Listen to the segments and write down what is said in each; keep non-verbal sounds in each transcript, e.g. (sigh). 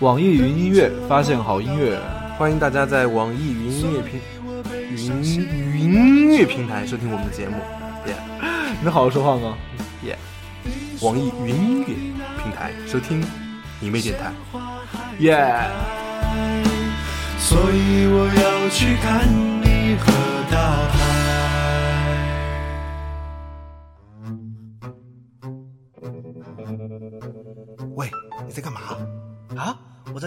网易云音乐发现好音乐，欢迎大家在网易云音乐平云云音乐平台收听我们的节目，耶 (laughs) 你能好好说话吗？耶！网易云音乐平台收听你妹电台，耶！所以我要去看你和大海。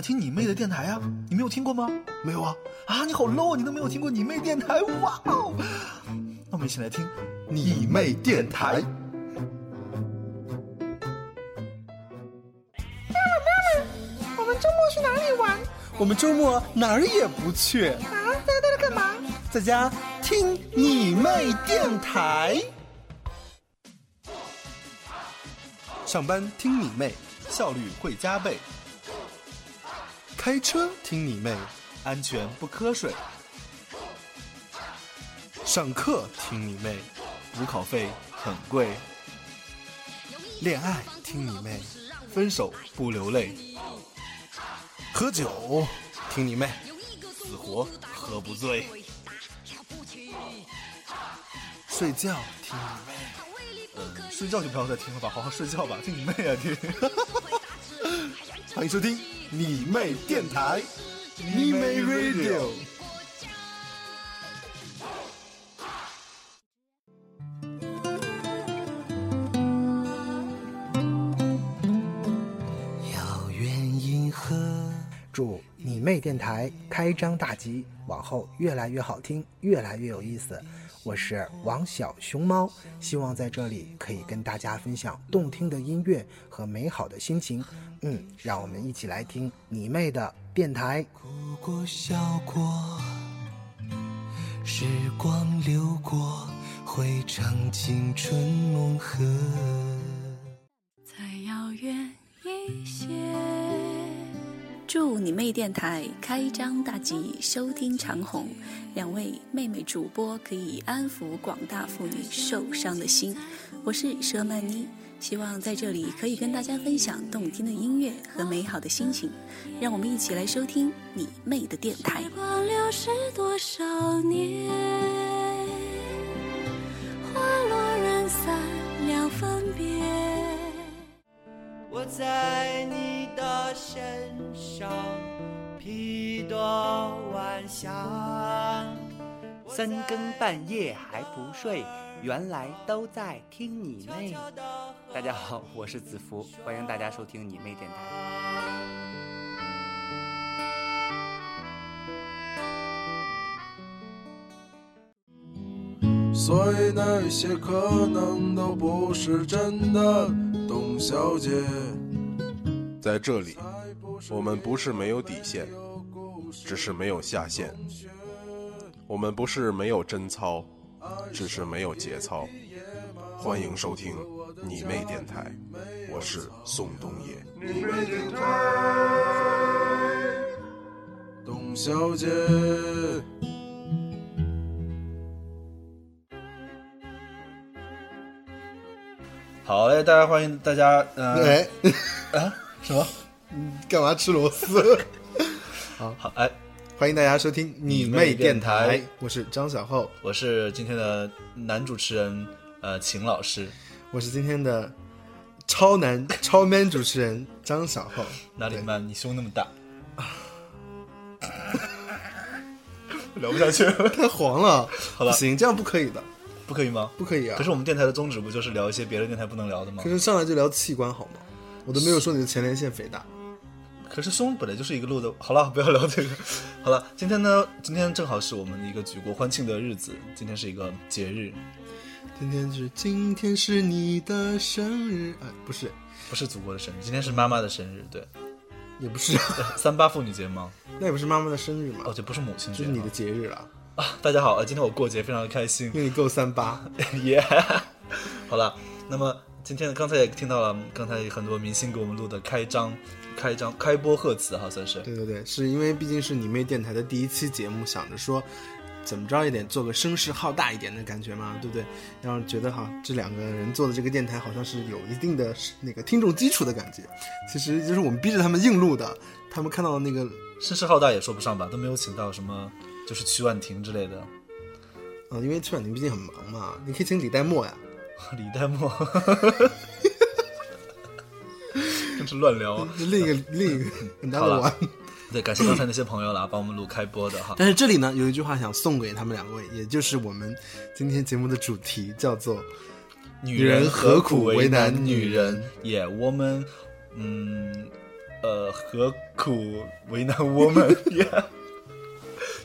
在听你妹的电台啊！你没有听过吗？没有啊！啊，你好 low，啊你都没有听过你妹电台？哇哦！那我们一起来听你妹电台。我们周末去哪里玩？我们周末哪儿也不去，啊，在家待着干嘛？在家听你妹电台。上班听你妹，效率会加倍；开车听你妹，安全不瞌睡；上课听你妹，补考费很贵；恋爱听你妹，分手不流泪；喝酒听你妹，死活喝不醉；睡觉听你妹。嗯，睡觉就不要再听了吧，好好睡觉吧，听你妹啊听！(laughs) 欢迎收听你妹电台，你妹 Radio。遥远银河，祝你妹电台开张大吉，往后越来越好听，越来越有意思。我是王小熊猫，希望在这里可以跟大家分享动听的音乐和美好的心情。嗯，让我们一起来听你妹的电台。哭过笑过，时光流过，回成青春梦河。再遥远一些。祝你妹电台开张大吉，收听长虹。两位妹妹主播可以安抚广大妇女受伤的心。我是佘曼妮，希望在这里可以跟大家分享动听的音乐和美好的心情。让我们一起来收听你妹的电台。时光流逝多少年，花落人散两分别。我在你的身上披朵晚霞，三更半夜还不睡，原来都在听你妹。大家好，我是子福，欢迎大家收听你妹电台。所以那些可能都不是真的，董小姐。在这里，我们不是没有底线，只是没有下限；我们不是没有贞操，只是没有节操。欢迎收听你妹电台，我是宋冬野。你妹电台，董小姐。好嘞，大家欢迎大家。呃、哎，(laughs) 啊，什么？干嘛吃螺丝？(laughs) 好好，哎，欢迎大家收听你妹电台，我是张小厚，我是今天的男主持人，呃，秦老师，我是今天的超男超 man 主持人张小厚。哪里 man？你胸那么大，(laughs) 聊不下去了，太黄了。好了，不行，这样不可以的，不可以吗？不可以啊。可是我们电台的宗旨不就是聊一些别的电台不能聊的吗？可是上来就聊器官好吗？我都没有说你的前列腺肥大。可是胸本来就是一个路的，(laughs) 好了，不要聊这个。(laughs) 好了，今天呢，今天正好是我们一个举国欢庆的日子，今天是一个节日。今天是今天是你的生日，哎，不是，不是祖国的生日，今天是妈妈的生日，对，也不是 (laughs) 三八妇女节吗？那也不是妈妈的生日嘛？哦，这不是母亲节，这是你的节日了啊！大家好，今天我过节非常的开心，因为你够三八，(laughs) 耶！好了，那么今天刚才也听到了，刚才很多明星给我们录的开张。开张开播贺词哈，算是对对对，是因为毕竟是你妹电台的第一期节目，想着说怎么着也得做个声势浩大一点的感觉嘛，对不对？然后觉得哈，这两个人做的这个电台好像是有一定的那个听众基础的感觉。其实就是我们逼着他们硬录的，他们看到那个声势浩大也说不上吧，都没有请到什么就是曲婉婷之类的。啊，因为曲婉婷毕竟很忙嘛，你可以请李代沫呀。(laughs) 李代沫。(laughs) 真是乱聊啊，另一个另一个很大的玩。对，感谢刚才那些朋友了，帮我们录开播的哈。但是这里呢，有一句话想送给他们两位，也就是我们今天节目的主题，叫做“女人何苦为难女人”。也，我们，嗯，呃，何苦为难我们？(laughs)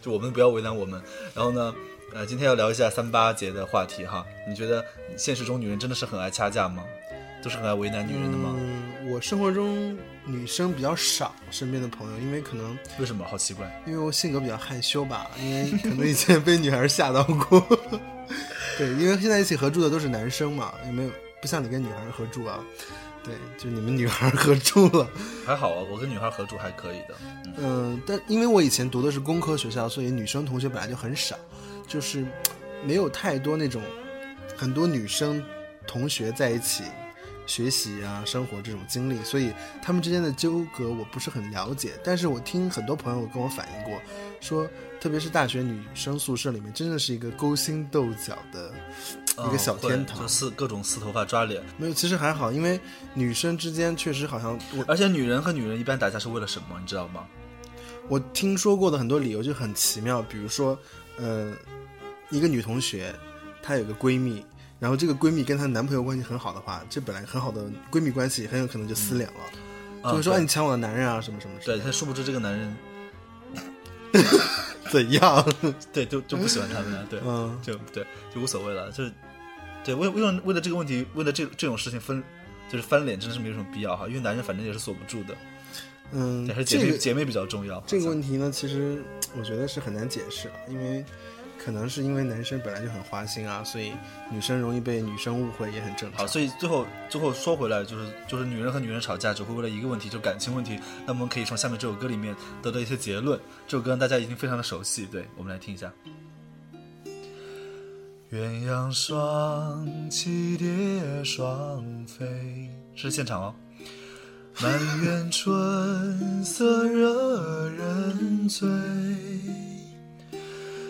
就我们不要为难我们。然后呢，呃，今天要聊一下三八节的话题哈。你觉得现实中女人真的是很爱掐架吗？都是很爱为难女人的吗？嗯，我生活中女生比较少，身边的朋友，因为可能为什么？好奇怪，因为我性格比较害羞吧，因为可能以前被女孩吓到过。(laughs) 对，因为现在一起合住的都是男生嘛，也没有不像你跟女孩合住啊。对，就你们女孩合住了，还好啊，我跟女孩合住还可以的。嗯，但因为我以前读的是工科学校，所以女生同学本来就很少，就是没有太多那种很多女生同学在一起。学习啊，生活这种经历，所以他们之间的纠葛我不是很了解。但是我听很多朋友跟我反映过，说特别是大学女生宿舍里面，真的是一个勾心斗角的一个小天堂，撕各种撕头发、抓脸。没有，其实还好，因为女生之间确实好像，而且女人和女人一般打架是为了什么，你知道吗？我听说过的很多理由就很奇妙，比如说，呃，一个女同学，她有个闺蜜。然后这个闺蜜跟她男朋友关系很好的话，这本来很好的闺蜜关系很有可能就撕脸了，就是说哎你抢我的男人啊什么什么。对，她殊不知这个男人 (laughs) 怎样？(laughs) 对，就就不喜欢他们了，对，嗯，就对，就无所谓了，就是对为为了为了这个问题，为了这这种事情分就是翻脸，真的是没有什么必要哈，因为男人反正也是锁不住的。嗯，还是姐妹姐妹比较重要。这个问题呢，其实我觉得是很难解释，因为。可能是因为男生本来就很花心啊，所以女生容易被女生误会也很正常。好，所以最后最后说回来，就是就是女人和女人吵架只会为了一个问题，就感情问题。那我们可以从下面这首歌里面得到一些结论。这首歌大家已经非常的熟悉，对我们来听一下。鸳鸯双栖蝶双飞，是现场哦。(laughs) 满园春色惹人醉。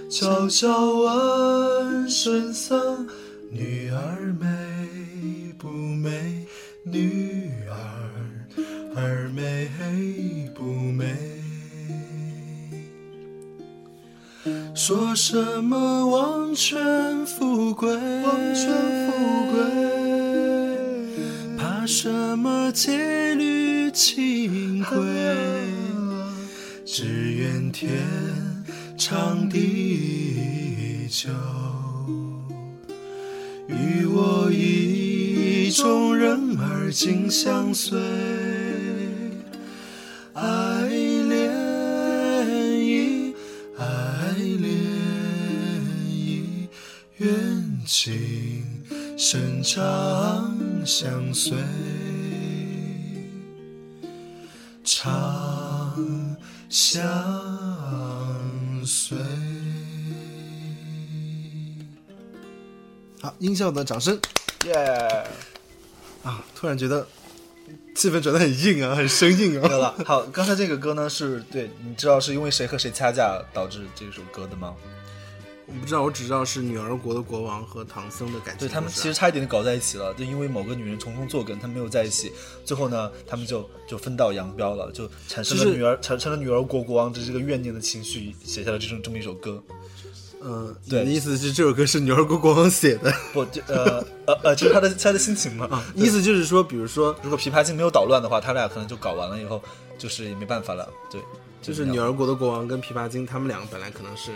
悄悄问圣僧：女儿美不美？女儿儿美？说什么王权富贵？王权富贵？怕什么戒律清规？只愿天。长地久，与我意中人儿紧相随。爱情深长相随，长相。随。好，音效的掌声，耶！啊，突然觉得气氛转的很硬啊，很生硬啊。有了，好，刚才这个歌呢，是对，你知道是因为谁和谁掐架导致这首歌的吗？我不知道，我只知道是女儿国的国王和唐僧的感情。对他们其实差一点就搞在一起了，就因为某个女人从中作梗，他们没有在一起。最后呢，他们就就分道扬镳了，就产生了女儿产生了女儿国国王的这个怨念的情绪，写下了这种这么一首歌。嗯，对，你的意思是这首歌是女儿国国王写的？(laughs) 不，就呃呃呃，(laughs) 就是他的他的心情嘛。啊，意思就是说，比如说，(laughs) 如果琵琶精没有捣乱的话，他俩可能就搞完了以后，就是也没办法了。对，就是女儿国的国王跟琵琶精，他们两个本来可能是。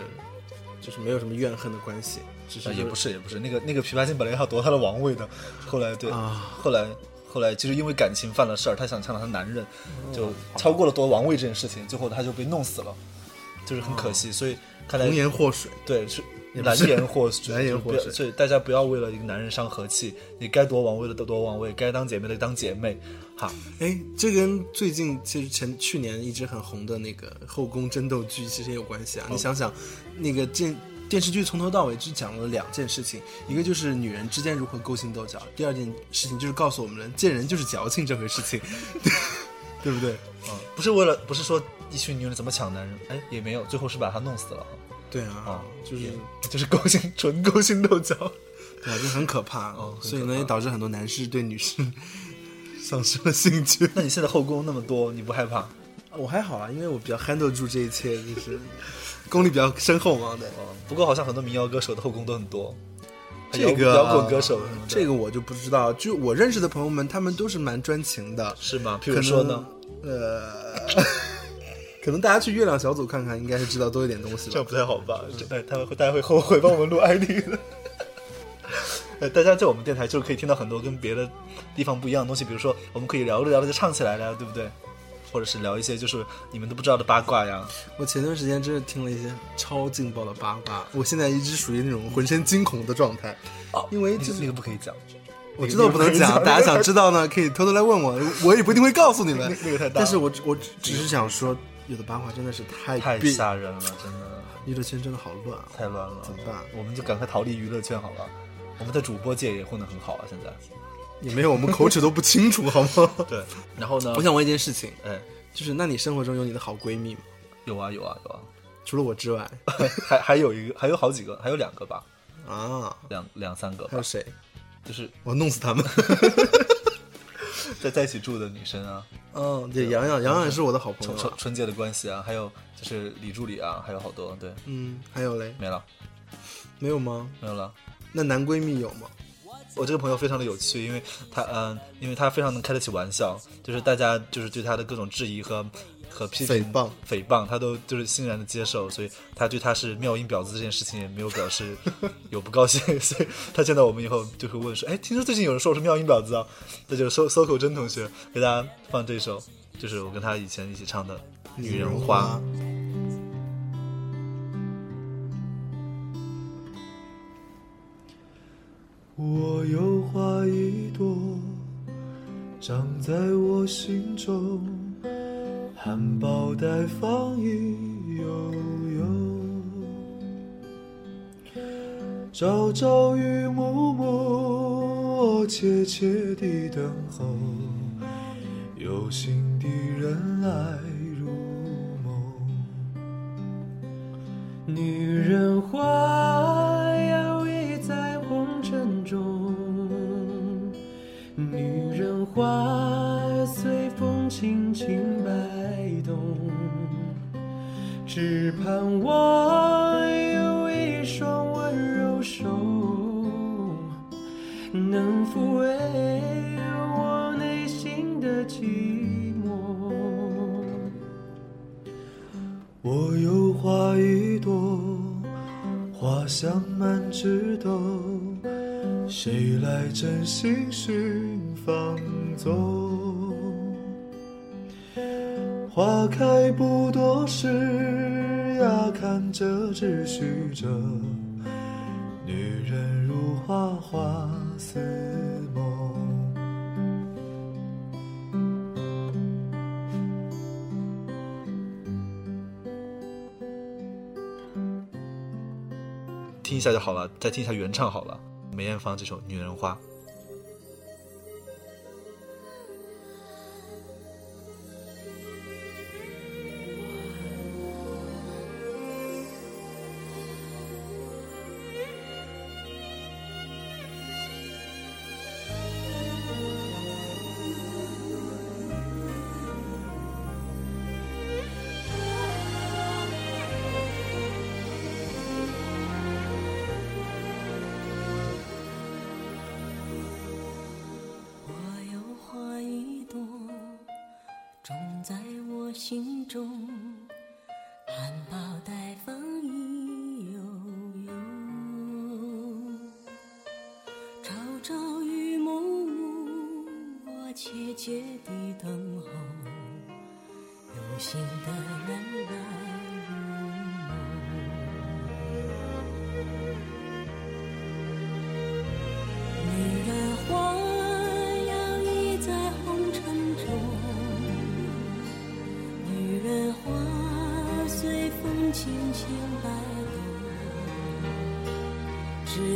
就是没有什么怨恨的关系，只是也不是也不是那个那个琵琶精本来要夺他的王位的，后来对，后来后来就是因为感情犯了事儿，他想抢到他男人，就超过了夺王位这件事情，最后他就被弄死了，就是很可惜。所以看来红颜祸水，对是蓝颜祸水，(laughs) 蓝颜祸水。所以大家不要为了一个男人伤和气，你该夺王位的都夺王位，该当姐妹的当姐妹。好，哎，这跟最近其实前去年一直很红的那个后宫争斗剧其实也有关系啊。你想想。那个这电视剧从头到尾只讲了两件事情，一个就是女人之间如何勾心斗角，第二件事情就是告诉我们了见人就是矫情这回事情，(laughs) 对不对？嗯，不是为了，不是说一群女人怎么抢男人，哎，也没有，最后是把他弄死了。对啊，就是就是勾心，纯勾心斗角，对啊，就很可怕。哦，所以呢，也导致很多男士对女士丧失了兴趣。(laughs) 那你现在后宫那么多，你不害怕？我还好啊，因为我比较 handle 住这一切，就是功力比较深厚嘛。对，不过好像很多民谣歌手的后宫都很多。这个摇滚歌手，这个我就不知道。就我认识的朋友们，他们都是蛮专情的，是吗？譬如说呢，呃，(laughs) 可能大家去月亮小组看看，应该是知道多一点东西。这样不太好吧？这，他们会大家会后悔帮我们录 ID 的。(laughs) 呃，大家在我们电台就是可以听到很多跟别的地方不一样的东西，比如说我们可以聊着聊着就唱起来了，对不对？或者是聊一些就是你们都不知道的八卦呀。我前段时间真是听了一些超劲爆的八卦，我现在一直属于那种浑身惊恐的状态。哦，因为这个不可以讲，我知道不能讲，大家想 (laughs) 知道呢，可以偷偷来问我，我也不一定会告诉你们。那个太大，但是我我只是想说，有的八卦真的是太太吓人了，真的。娱乐圈真的好乱，太乱了，怎么办？我们就赶快逃离娱乐圈好了。我们的主播界也混得很好啊，现在也没有我们口齿都不清楚，好吗？(laughs) 对。然后呢？我想问一件事情，哎。就是，那你生活中有你的好闺蜜吗？有啊，有啊，有啊。除了我之外，(laughs) 还还有一个，还有好几个，还有两个吧。(laughs) 啊，两两三个。还有谁？就是我弄死他们。在在一起住的女生啊。嗯，对，洋洋，洋洋也是我的好朋友。纯纯洁的关系啊，还有就是李助理啊，还有好多。对，嗯，还有嘞？没了。没有吗？没有了。那男闺蜜有吗？我这个朋友非常的有趣，因为他嗯，因为他非常能开得起玩笑，就是大家就是对他的各种质疑和和批评、诽谤、诽谤，他都就是欣然的接受，所以他对他是妙音婊子这件事情也没有表示 (laughs) 有不高兴，所以他见到我们以后就会问说：“哎，听说最近有人说我是妙音婊子啊？”那就搜搜口真同学给大家放这首，就是我跟他以前一起唱的《女人花》。我有花一朵，长在我心中，含苞待放意悠悠。朝朝与暮暮，我切切地等候，有心的人来入梦。女人花。中，女人花随风轻轻摆动，只盼望有一双温柔手，能抚慰我内心的寂寞。我有花一朵，花香满枝头，谁来真心寻芳？踪，花开不多时呀，看着只许着，女人如花花似梦。听一下就好了，再听一下原唱好了，梅艳芳这首《女人花》。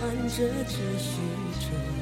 看着这虚着，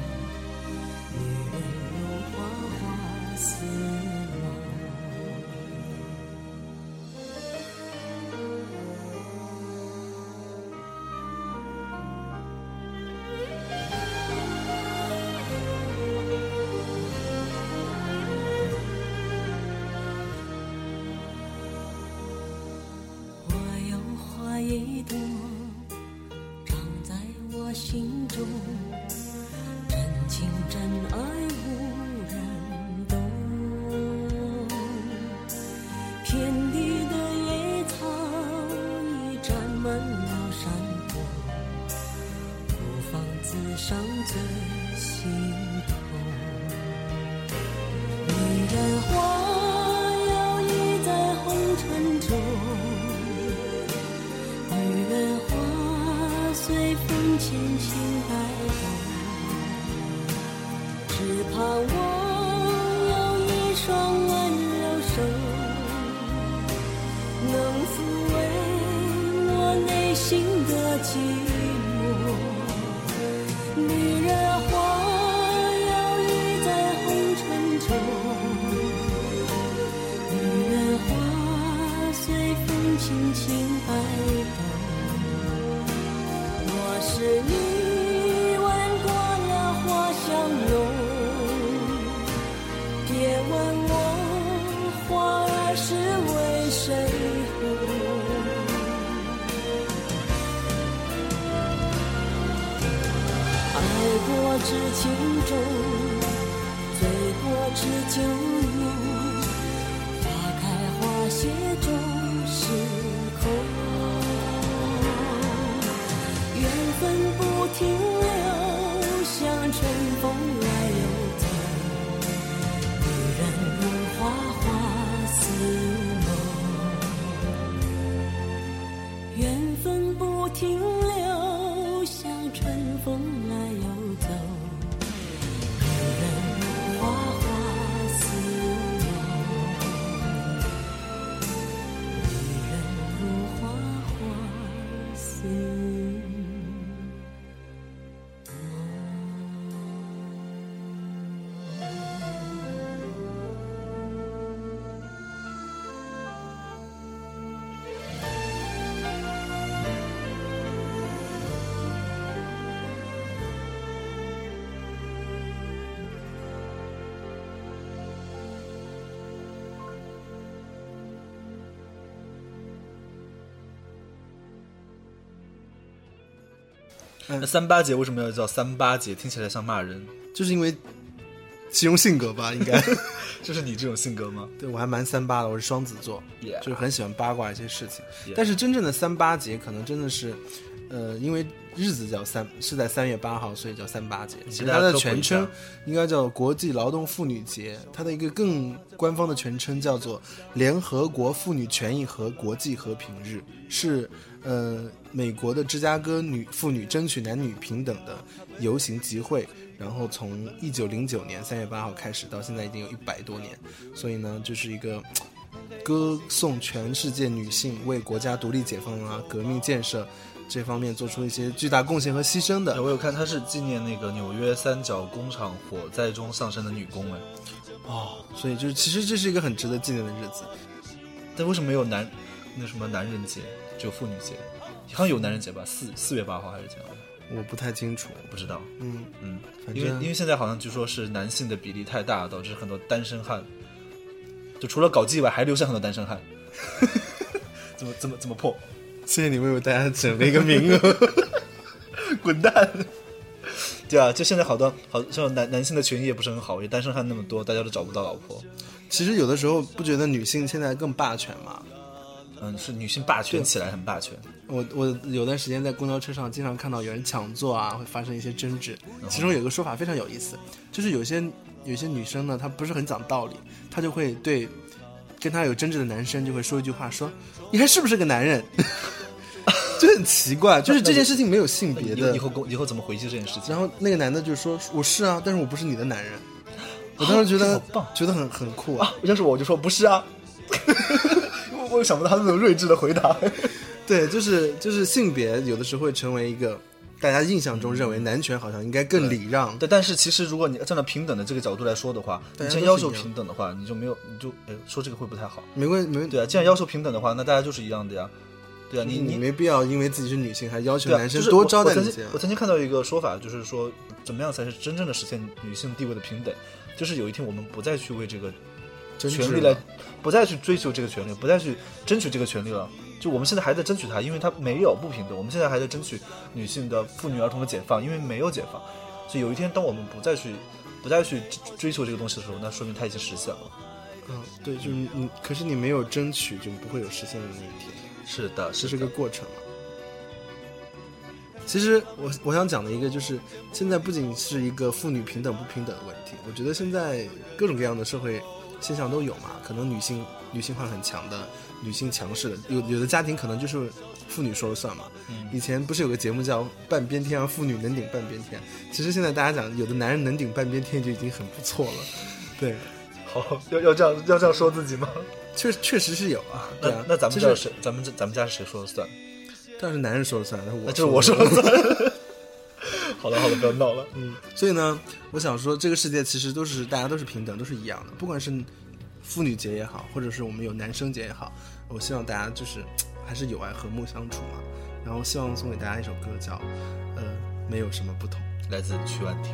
那三八节为什么要叫三八节？听起来像骂人，就是因为形容性格吧，应该。(laughs) 就是你这种性格吗？对我还蛮三八的，我是双子座就是很喜欢八卦一些事情。但是真正的三八节可能真的是，呃，因为日子叫三是在三月八号，所以叫三八节。其实它的全称应该叫国际劳动妇女节，它的一个更官方的全称叫做联合国妇女权益和国际和平日，是呃美国的芝加哥女妇女争取男女平等的游行集会。然后从一九零九年三月八号开始，到现在已经有一百多年，所以呢，就是一个歌颂全世界女性为国家独立解放啊、革命建设这方面做出一些巨大贡献和牺牲的。我有看，她是纪念那个纽约三角工厂火灾中丧生的女工哎。哦，所以就是其实这是一个很值得纪念的日子。但为什么没有男那什么男人节，只有妇女节？好像有男人节吧？四四月八号还是怎样？我不太清楚，不知道。嗯嗯，因为因为现在好像据说是男性的比例太大，导致很多单身汉，就除了搞基以外，还留下很多单身汉。(laughs) 怎么怎么怎么破？谢谢你为我大家整了一个名额，(laughs) 滚蛋！对啊，就现在好多好像男男性的权益也不是很好，因为单身汉那么多，大家都找不到老婆。其实有的时候不觉得女性现在更霸权吗？嗯，是女性霸权对起来很霸权。我我有段时间在公交车上经常看到有人抢座啊，会发生一些争执。其中有一个说法非常有意思，就是有些有些女生呢，她不是很讲道理，她就会对跟她有争执的男生就会说一句话，说你还是不是个男人？(laughs) 就很奇怪，就是这件事情没有性别的。以后以后跟以后怎么回击这件事情？然后那个男的就说：“我是啊，但是我不是你的男人。”我当时觉得好棒觉得很很酷啊。要是我我就说不是啊，(laughs) 我我想不到他那种睿智的回答。对，就是就是性别有的时候会成为一个大家印象中认为男权好像应该更礼让。对，但是其实如果你站在平等的这个角度来说的话，你既然要求平等的话，你就没有你就哎说这个会不太好。没关没问对啊，既然要求平等的话，那大家就是一样的呀。对啊，你你你没必要因为自己是女性还要求男生多招待你我曾经看到一个说法，就是说怎么样才是真正的实现女性地位的平等？就是有一天我们不再去为这个权利来了，不再去追求这个权利，不再去争取这个权利了。就我们现在还在争取它，因为它没有不平等。我们现在还在争取女性的妇女儿童的解放，因为没有解放。所以有一天，当我们不再去不再去追求这个东西的时候，那说明它已经实现了。嗯，对，就是你，可是你没有争取，就不会有实现的那一天。是的，是这个过程嘛。其实我我想讲的一个就是，现在不仅是一个妇女平等不平等的问题，我觉得现在各种各样的社会现象都有嘛。可能女性女性化很强的，女性强势的，有有的家庭可能就是妇女说了算嘛。嗯以前不是有个节目叫《半边天》，让妇女能顶半边天。其实现在大家讲，有的男人能顶半边天就已经很不错了。对，好，要要这样要这样说自己吗？确确实是有啊。对啊，那那咱们就是这是咱们这咱们家是谁说了算？当然是男人说了算，那我那就是我说了算。(laughs) 好了好了，不要闹了。(laughs) 嗯，所以呢，我想说，这个世界其实都是大家都是平等，都是一样的，不管是妇女节也好，或者是我们有男生节也好，我希望大家就是还是友爱和睦相处嘛。然后希望送给大家一首歌叫《呃没有什么不同》，来自曲婉婷。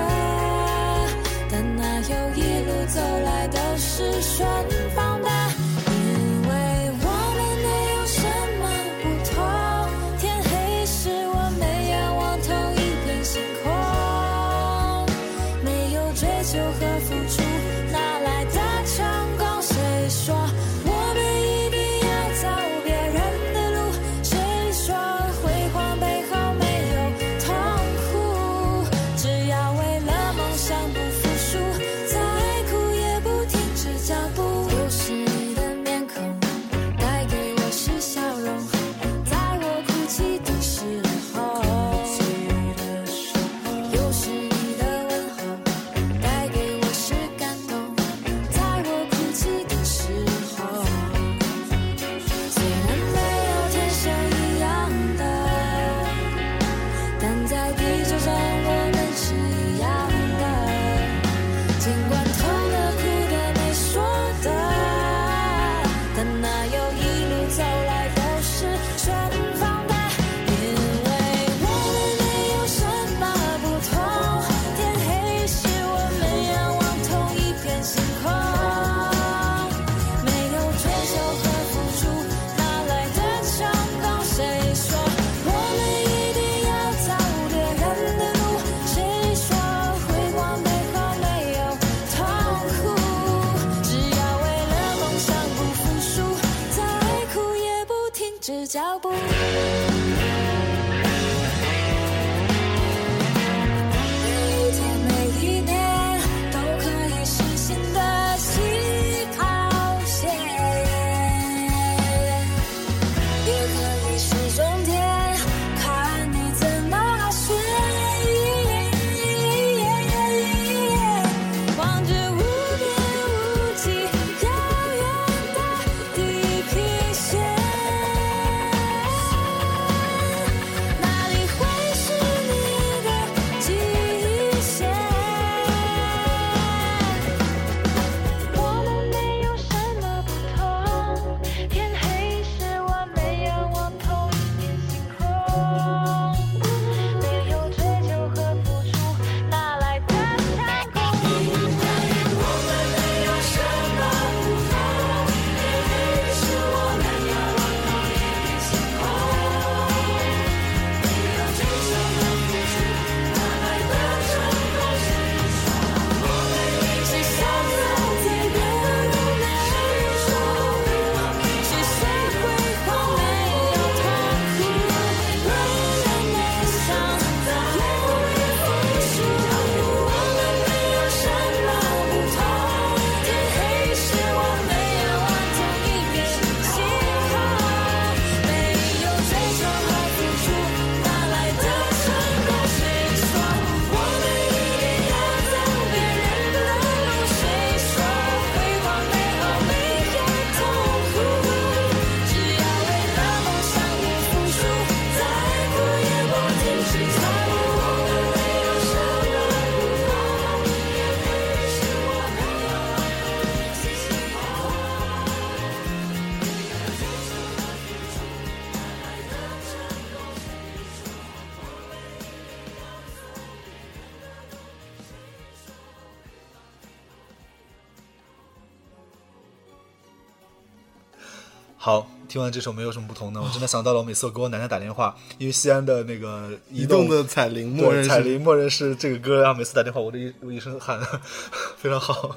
好，听完这首没有什么不同呢，我真的想到了，我每次我给我奶奶打电话，因为西安的那个移动的彩铃默认彩铃默认是这个歌，然后每次打电话我的一我一声喊，(laughs) 非常好。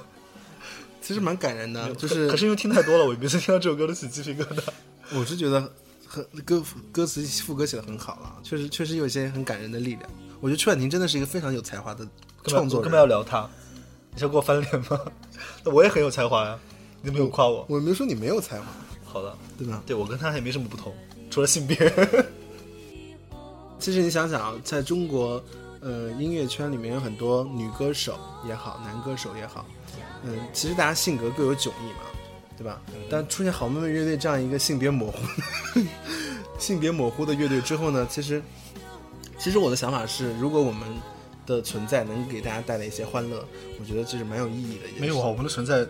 其实蛮感人的，就是可可是因为听太多了，我每次听到这首歌都起鸡皮疙瘩。(laughs) 我是觉得很歌歌词副歌写的很好了，确实确实有一些很感人的力量。我觉得曲婉婷真的是一个非常有才华的创作人。干嘛要聊她？你想给我翻脸吗？(laughs) 那我也很有才华呀，你没有夸我。我没说你没有才华。好的，对吧？对我跟他也没什么不同，除了性别。(laughs) 其实你想想，在中国，呃，音乐圈里面有很多女歌手也好，男歌手也好，嗯，其实大家性格各有迥异嘛，对吧？但出现好妹妹乐队这样一个性别模糊、(laughs) 性别模糊的乐队之后呢，其实，其实我的想法是，如果我们的存在能给大家带来一些欢乐，我觉得这是蛮有意义的。没有啊，我们的存在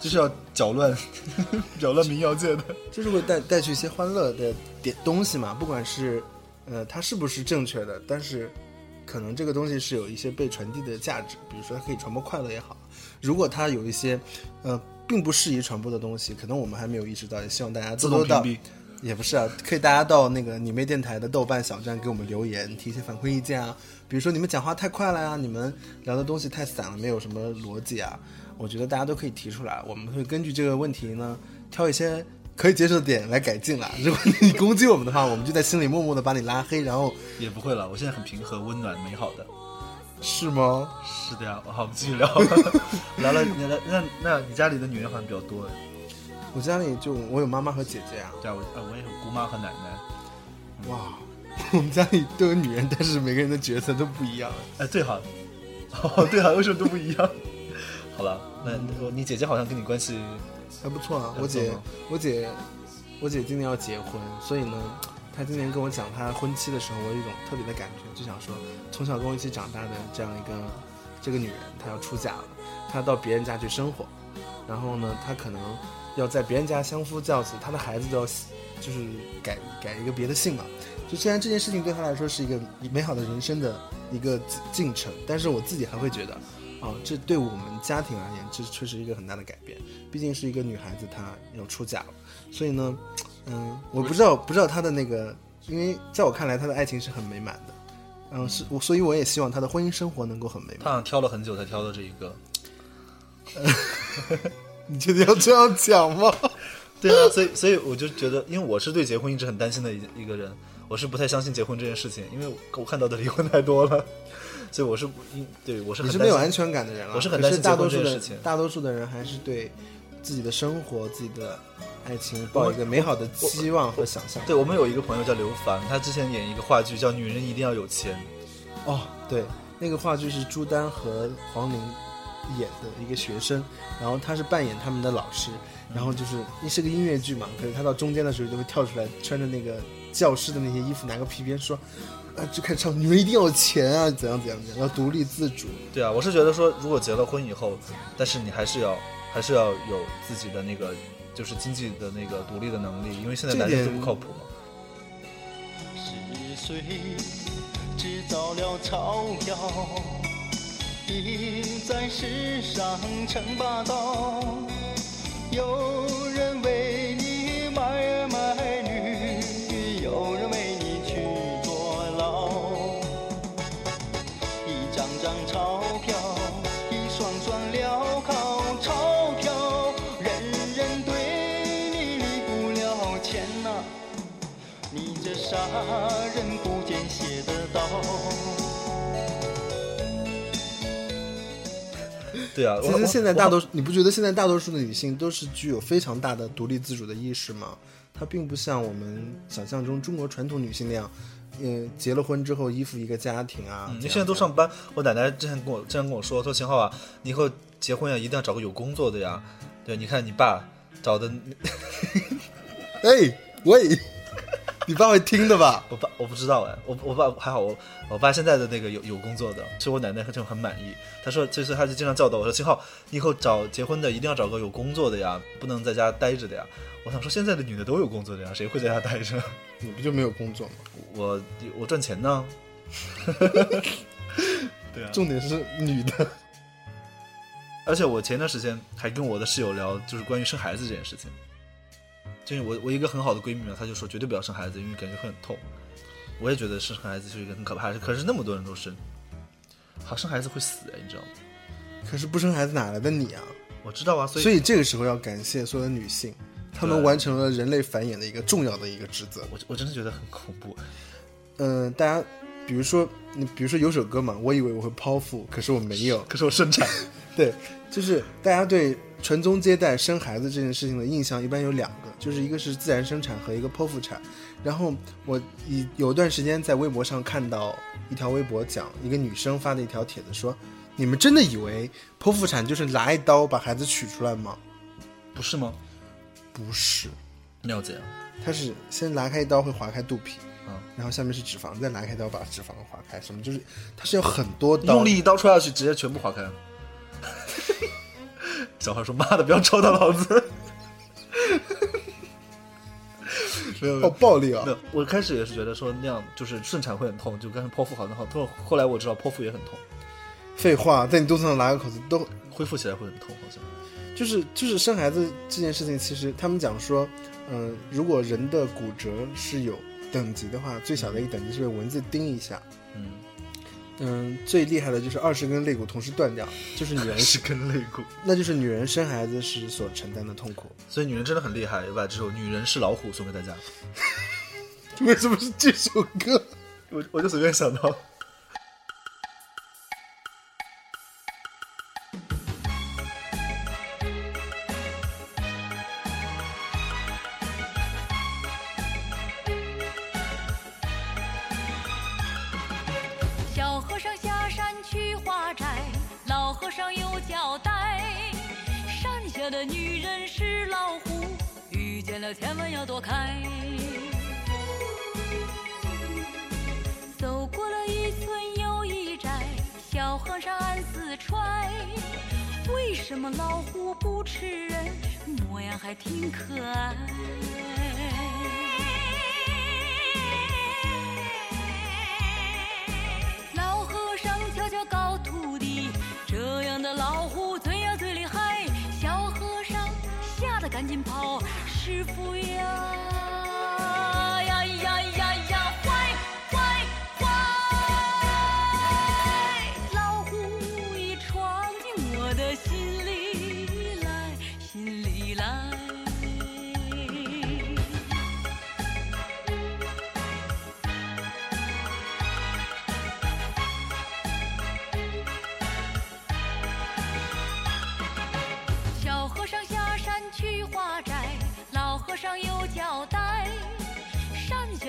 就是要搅乱、(laughs) 搅乱民谣界的，就是会带带去一些欢乐的点东西嘛，不管是。呃，它是不是正确的？但是，可能这个东西是有一些被传递的价值，比如说它可以传播快乐也好。如果它有一些，呃，并不适宜传播的东西，可能我们还没有意识到，也希望大家多多到，也不是啊，可以大家到那个你妹电台的豆瓣小站给我们留言，提一些反馈意见啊。比如说你们讲话太快了呀，你们聊的东西太散了，没有什么逻辑啊。我觉得大家都可以提出来，我们会根据这个问题呢，挑一些。可以接受的点来改进了。(laughs) 如果你攻击我们的话，我们就在心里默默的把你拉黑，然后也不会了。我现在很平和、温暖、美好的，是吗？是的呀。好，我们继续聊。(laughs) 聊了，那那那你家里的女人好像比较多哎。我家里就我有妈妈和姐姐啊。对啊，我我也有姑妈和奶奶。哇，(laughs) 我们家里都有女人，但是每个人的角色都不一样。哎，对哈，哦对哈，为什么都不一样？好了，那你姐姐好像跟你关系。还不错啊，我姐，我姐，我姐今年要结婚，所以呢，她今年跟我讲她婚期的时候，我有一种特别的感觉，就想说，从小跟我一起长大的这样一个这个女人，她要出嫁了，她到别人家去生活，然后呢，她可能要在别人家相夫教子，她的孩子都要就是改改一个别的姓嘛。就虽然这件事情对她来说是一个美好的人生的一个进程，但是我自己还会觉得。啊，这对我们家庭而言，这确实一个很大的改变。毕竟是一个女孩子，她要出嫁了，所以呢，嗯，我不知道，不知道她的那个，因为在我看来，她的爱情是很美满的。嗯，是我，所以我也希望她的婚姻生活能够很美满。她好像挑了很久才挑到这一个。你觉得要这样讲吗？(laughs) 对啊，所以，所以我就觉得，因为我是对结婚一直很担心的一一个人，我是不太相信结婚这件事情，因为我看到的离婚太多了。所以我是因对我是你是没有安全感的人了，我是很担心大多数的事情。大多数的人还是对自己的生活、自己的爱情抱一个美好的期望和想象。对我们有一个朋友叫刘凡，他之前演一个话剧叫《女人一定要有钱》。哦，对，那个话剧是朱丹和黄龄演的一个学生，然后他是扮演他们的老师，然后就是那是个音乐剧嘛，可是他到中间的时候就会跳出来，穿着那个教师的那些衣服，拿个皮鞭说。啊，就开始唱，你们一定要有钱啊，怎样怎样怎样，要独立自主。对啊，我是觉得说，如果结了婚以后，但是你还是要，还是要有自己的那个，就是经济的那个独立的能力，因为现在男人就不靠谱嘛。是谁制造了钞票，并在世上称霸道？有人为你买儿买对啊，其实现在大多数，你不觉得现在大多数的女性都是具有非常大的独立自主的意识吗？她并不像我们想象中中国传统女性那样。嗯，结了婚之后依附一个家庭啊。你现在都上班，我奶奶之前跟我之前跟我说，说秦昊啊，你以后结婚呀，一定要找个有工作的呀。对，你看你爸找的。(laughs) 哎，喂，你爸会听的吧？我爸我不知道哎，我我爸还好，我我爸现在的那个有有工作的，所以我奶奶就很满意。他说，所以他就经常教导我说，秦昊，你以后找结婚的一定要找个有工作的呀，不能在家待着的呀。我想说，现在的女的都有工作的呀，谁会在家待着？(laughs) 你不就没有工作吗？我我赚钱呢。(laughs) 对啊，重点是女的。而且我前段时间还跟我的室友聊，就是关于生孩子这件事情。就是我我一个很好的闺蜜嘛，她就说绝对不要生孩子，因为感觉会很痛。我也觉得生孩子是一个很可怕的事，可是那么多人都生，好生孩子会死哎，你知道吗？可是不生孩子哪来的你啊？我知道啊，所以所以这个时候要感谢所有的女性，她们完成了人类繁衍的一个重要的一个职责。我我真的觉得很恐怖。嗯、大家比如说你比如说有首歌嘛，我以为我会剖腹，可是我没有，可是我生产。(laughs) 对，就是大家对传宗接代、生孩子这件事情的印象一般有两个，就是一个是自然生产和一个剖腹产。然后我以有段时间在微博上看到一条微博讲一个女生发的一条帖子说：“你们真的以为剖腹产就是拿一刀把孩子取出来吗？不是吗？不是，那要怎样？它是先拿开一刀会划开肚皮，啊，然后下面是脂肪，再拿开刀把脂肪划开，什么就是它是有很多刀，用力一刀戳下去，直接全部划开了。小孩说：“妈的，不要抽到老子！”好暴力啊没！有，我开始也是觉得说那样就是顺产会很痛，就刚才剖腹好像好痛。后来我知道剖腹也很痛，废话，在你肚子上拉个口子都恢复起来会很痛，好像。就是就是生孩子这件事情，其实他们讲说，嗯、如果人的骨折是有等级的话，最小的一个等级是被蚊子叮一下，嗯嗯，最厉害的就是二十根肋骨同时断掉，就是女人十根肋骨，那就是女人生孩子时所承担的痛苦。所以女人真的很厉害。我把这首《女人是老虎》送给大家。(laughs) 为什么是这首歌？我我就随便想到。小和尚暗自揣，为什么老虎不吃人，模样还挺可爱？老和尚悄悄告徒弟，这样的老虎最呀最厉害。小和尚吓得赶紧跑，师傅呀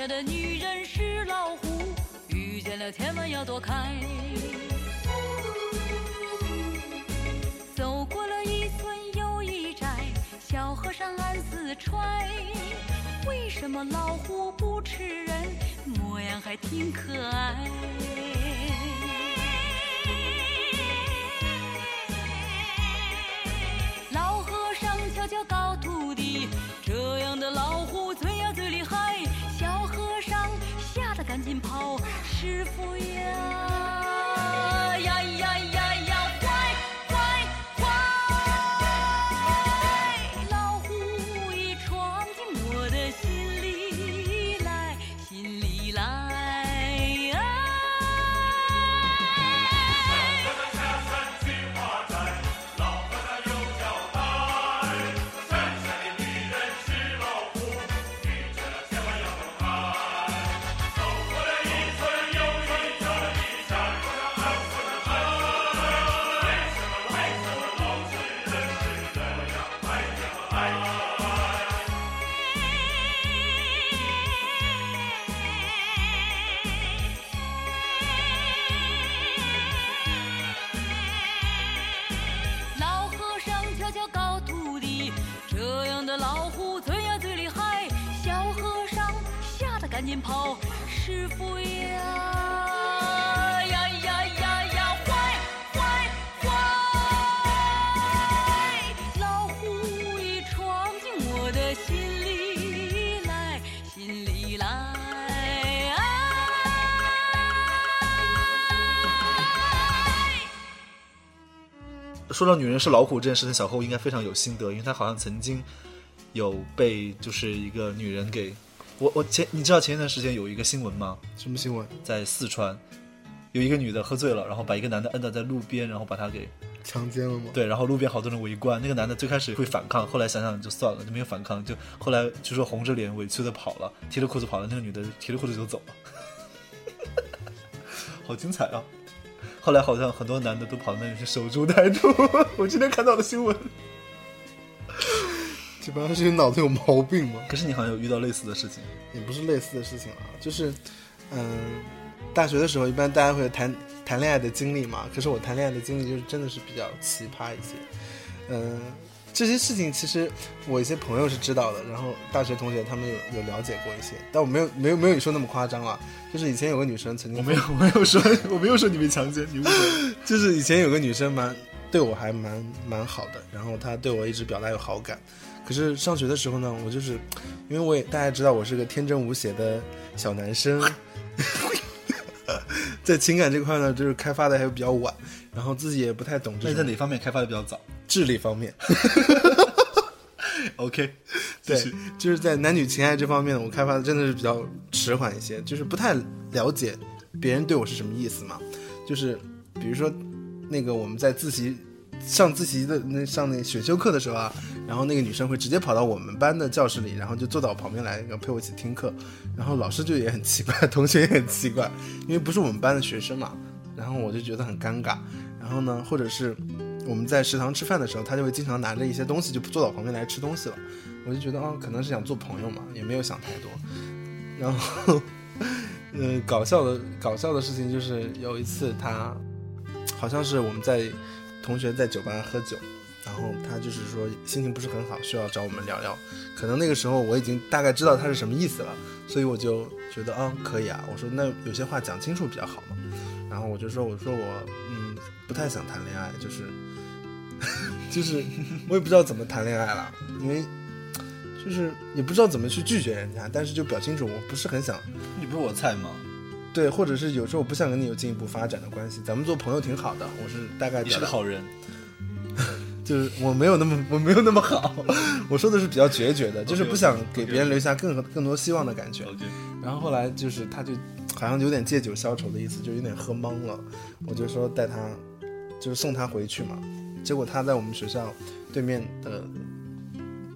家的女人是老虎，遇见了千万要躲开。走过了一村又一寨，小和尚暗自揣，为什么老虎不吃人，模样还挺可爱？老和尚悄悄告徒弟，这样的老虎师傅呀。说到女人是老虎这件事情，小后应该非常有心得，因为她好像曾经有被就是一个女人给我我前你知道前一段时间有一个新闻吗？什么新闻？在四川有一个女的喝醉了，然后把一个男的摁倒在路边，然后把他给强奸了吗？对，然后路边好多人围观，那个男的最开始会反抗，后来想想就算了，就没有反抗，就后来就说红着脸委屈的跑了，提着裤子跑了，那个女的提着裤子就走了，(laughs) 好精彩啊！后来好像很多男的都跑到那里去守株待兔，(laughs) 我今天看到的新闻。基本上是你脑子有毛病吗？可是你好像有遇到类似的事情，也不是类似的事情啊，就是，嗯，大学的时候一般大家会谈谈恋爱的经历嘛，可是我谈恋爱的经历就是真的是比较奇葩一些，嗯，这些事情其实我一些朋友是知道的，然后大学同学他们有有了解过一些，但我没有没有没有你说那么夸张啊，就是以前有个女生曾经我没有我没有说我没有说你被强奸，你误会了，就是以前有个女生蛮对我还蛮蛮好的，然后她对我一直表达有好感。可是上学的时候呢，我就是因为我也大家知道我是个天真无邪的小男生，(laughs) 在情感这块呢，就是开发的还比较晚，然后自己也不太懂这种。那你在哪方面开发的比较早？智力方面。(laughs) OK，(laughs) 对，就是在男女情爱这方面，我开发的真的是比较迟缓一些，就是不太了解别人对我是什么意思嘛。就是比如说，那个我们在自习上自习的那上那选修课的时候啊，然后那个女生会直接跑到我们班的教室里，然后就坐到我旁边来，然后陪我一起听课。然后老师就也很奇怪，(laughs) 同学也很奇怪，因为不是我们班的学生嘛。然后我就觉得很尴尬。然后呢，或者是我们在食堂吃饭的时候，他就会经常拿着一些东西就坐到我旁边来吃东西了。我就觉得哦，可能是想做朋友嘛，也没有想太多。然后，呃，搞笑的搞笑的事情就是有一次他好像是我们在同学在酒吧喝酒，然后他就是说心情不是很好，需要找我们聊聊。可能那个时候我已经大概知道他是什么意思了，所以我就觉得啊、可以啊。我说那有些话讲清楚比较好嘛。然后我就说我说我嗯不太想谈恋爱，就是 (laughs) 就是我也不知道怎么谈恋爱了，因为就是也不知道怎么去拒绝人家，但是就表清楚我不是很想。你不是我菜吗？对，或者是有时候我不想跟你有进一步发展的关系，咱们做朋友挺好的。我是大概你是个好人，就是我没有那么我没有那么好，我说的是比较决绝的，就是不想给别人留下更更多希望的感觉。然后后来就是他就好像有点借酒消愁的意思，就有点喝懵了。我就说带他，就是送他回去嘛。结果他在我们学校对面的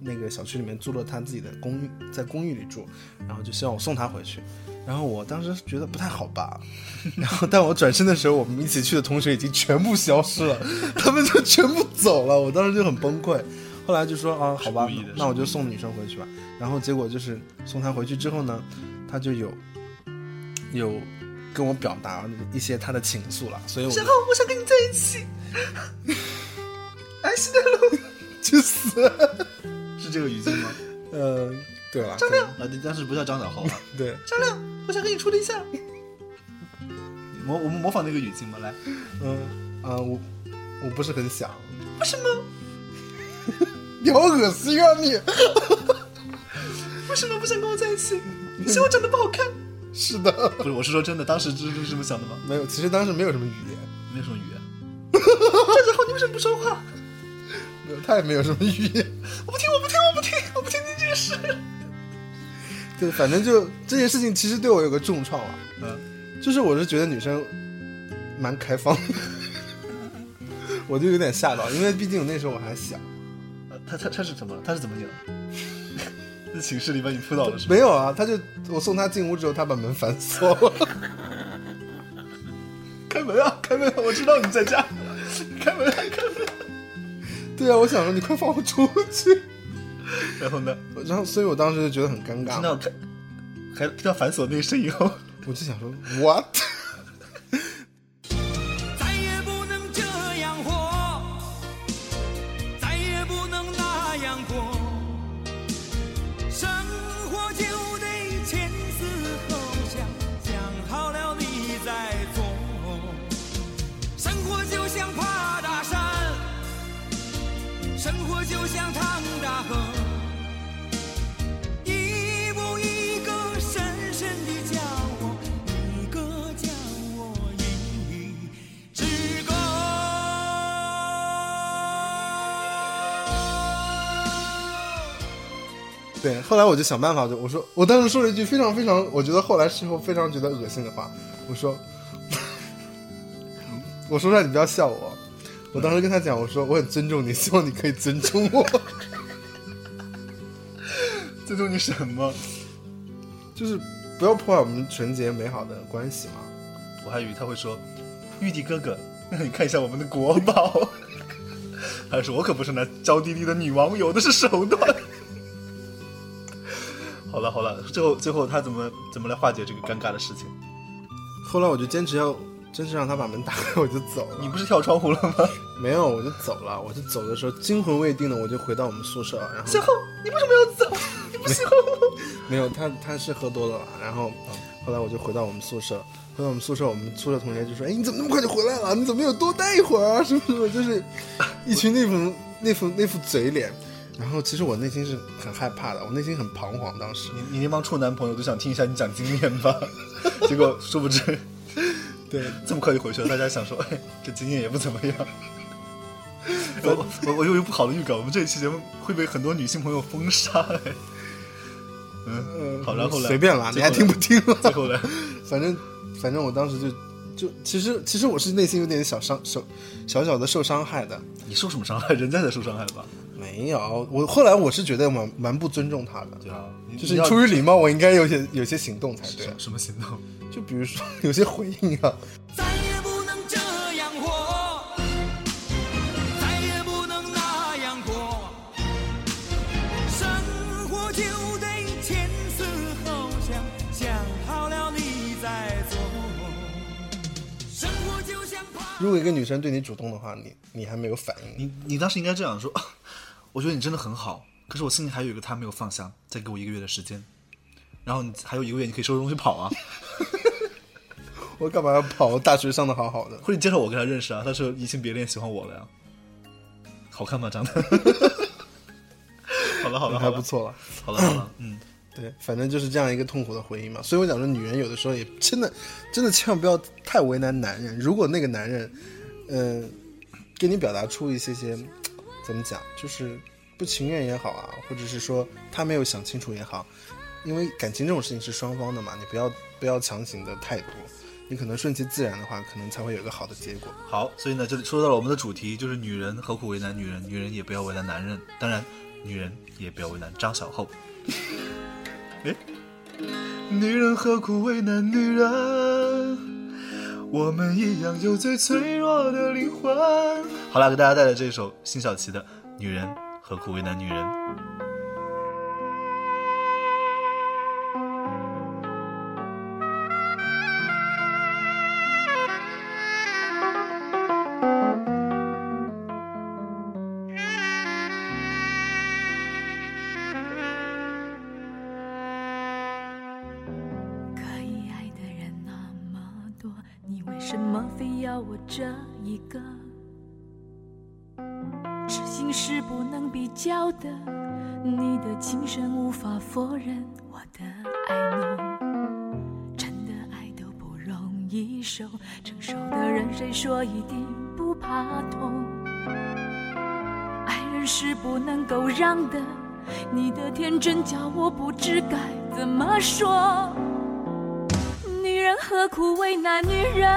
那个小区里面租了他自己的公寓，在公寓里住，然后就希望我送他回去。然后我当时觉得不太好吧，(laughs) 然后但我转身的时候，我们一起去的同学已经全部消失了，(laughs) 他们就全部走了，我当时就很崩溃。后来就说啊，好吧，那我就送女生回去吧。然后结果就是送她回去之后呢，她就有有跟我表达一些她的情愫了，所以我就小浩，我想跟你在一起。(laughs) 爱是的路，去死！是这个语境吗？呃，对了，张亮啊，但是不叫张小浩了。对，张亮，我想跟你处对象。(laughs) 模我们模仿那个语境嘛，来，嗯啊，我我不是很想，为什么？(laughs) 你好恶心啊你！(laughs) 为什么不想跟我在一起？你嫌我长得不好看？是的，不是，我是说真的，当时是是这么想的吗？没有，其实当时没有什么语言，没有什么语言。张小浩，你为什么不说话？没有，他也没有什么语言。我不听，我不听，我不听，我不听你这个事。对，反正就这件事情，其实对我有个重创了。嗯，就是我是觉得女生蛮开放，(laughs) 我就有点吓到，因为毕竟那时候我还小。呃他他他是怎么了？他是怎么你了？(laughs) 在寝室里把你扑倒了是吧？没有啊，他就我送他进屋之后，他把门反锁了。开门啊！开门、啊！我知道你在家。(laughs) 开门啊！开门、啊！对啊，我想说你快放我出去。(laughs) 然后呢？(laughs) 然后，所以我当时就觉得很尴尬。听到开还听到反锁那个声音后，我就想说 what？就像趟大河，一步一个深深的教我，一个教我一支歌。对，后来我就想办法，就我说，我当时说了一句非常非常，我觉得后来事后非常觉得恶心的话，我说，(laughs) 我说出来你不要笑我。我当时跟他讲，我说我很尊重你，希望你可以尊重我。尊重你什么？就是不要破坏我们纯洁美好的关系嘛。我还以为他会说，玉帝哥哥，让你看一下我们的国宝。他说我可不是那娇滴滴的女王，有的是手段。好了好了，最后最后他怎么怎么来化解这个尴尬的事情？后来我就坚持要，坚持让他把门打开，(laughs) 我就走了。你不是跳窗户了吗？没有，我就走了。我就走的时候惊魂未定的，我就回到我们宿舍，然后小后，你为什么要走？你不喜欢我？(laughs) 没有，他他是喝多了吧，然后后来我就回到我们宿舍，回到我们宿舍，我们宿舍同学就说：“哎，你怎么那么快就回来了？你怎么没有多待一会儿啊？什么什么？”就是一群那副 (laughs) 那副那副嘴脸。然后其实我内心是很害怕的，我内心很彷徨。当时你你那帮处男朋友都想听一下你讲经验吧，结果殊不知，对，这么快就回去了。大家想说，哎，这经验也不怎么样。(laughs) 我我我有一个不好的预感，我们这一期节目会被很多女性朋友封杀。哎，嗯，好，然后来随便啦，你还听不听了？最后来，(laughs) 反正反正我当时就就其实其实我是内心有点小伤受小小的受伤害的。你受什么伤害？人家才受伤害吧？没有，我后来我是觉得蛮蛮不尊重他的。对啊，就是出于礼貌，我应该有些有些行动才对。什么行动？就比如说有些回应啊。再也不能这样活，再也不能那样过，生活就得前思后想，想好了你再做。生活就像。如果一个女生对你主动的话，你你还没有反应，你你当时应该这样说：我觉得你真的很好，可是我心里还有一个他没有放下，再给我一个月的时间，然后你还有一个月，你可以收拾东西跑啊。(laughs) 我干嘛要跑？我大学上的好好的。或者你介绍我跟他认识啊？他说移情别恋，喜欢我了呀。好看吗？长得？好 (laughs) 了好了，还不错了。好了好了，嗯，(clears throat) 对，反正就是这样一个痛苦的回忆嘛。所以我讲说，女人有的时候也真的真的千万不要太为难男人。如果那个男人，嗯、呃，给你表达出一些些怎么讲，就是不情愿也好啊，或者是说他没有想清楚也好，因为感情这种事情是双方的嘛，你不要不要强行的太多。你可能顺其自然的话，可能才会有一个好的结果。好，所以呢，这里说到了我们的主题，就是女人何苦为难女人，女人也不要为难男人，当然，女人也不要为难张小厚。(laughs) 哎，女人何苦为难女人？我们一样有最脆弱的灵魂。好了，给大家带来这首辛晓琪的《女人何苦为难女人》。什么非要我这一个？痴心是不能比较的，你的情深无法否认我的爱浓。真的爱都不容易受，成熟的人谁说一定不怕痛？爱人是不能够让的，你的天真叫我不知该怎么说。何苦为难女人？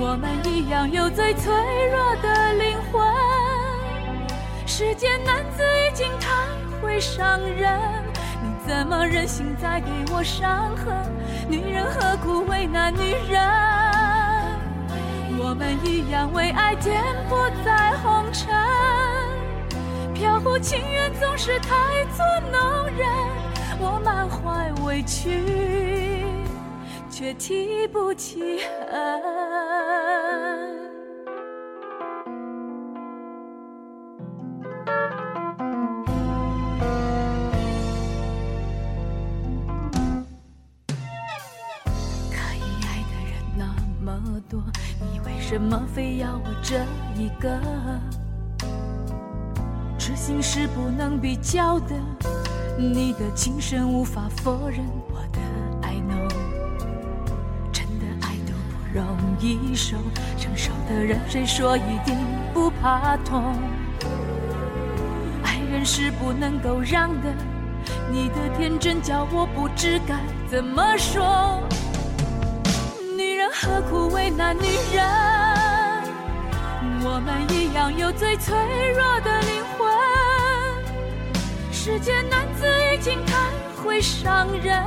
我们一样有最脆弱的灵魂。世间男子已经太会伤人，你怎么忍心再给我伤痕？女人何苦为难女人？我们一样为爱颠簸在红尘，飘忽情缘总是太作弄人，我满怀委屈，却提不起恨。可以爱的人那么多，你为什么非要我这一个？痴心是不能比较的，你的情深无法否认一首，成熟的人谁说一定不怕痛？爱人是不能够让的。你的天真叫我不知该怎么说。女人何苦为难女人？我们一样有最脆弱的灵魂。世间男子已经太会伤人，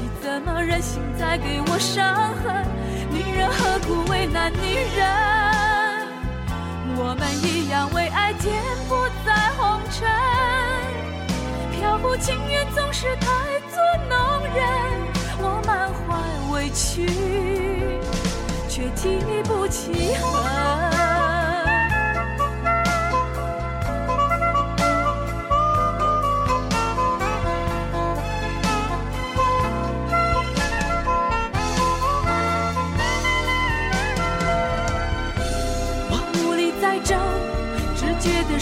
你怎么忍心再给我伤痕？女人何苦为难女人？我们一样为爱颠簸在红尘。飘忽情缘总是太作弄人，我满怀委屈，却提不起恨。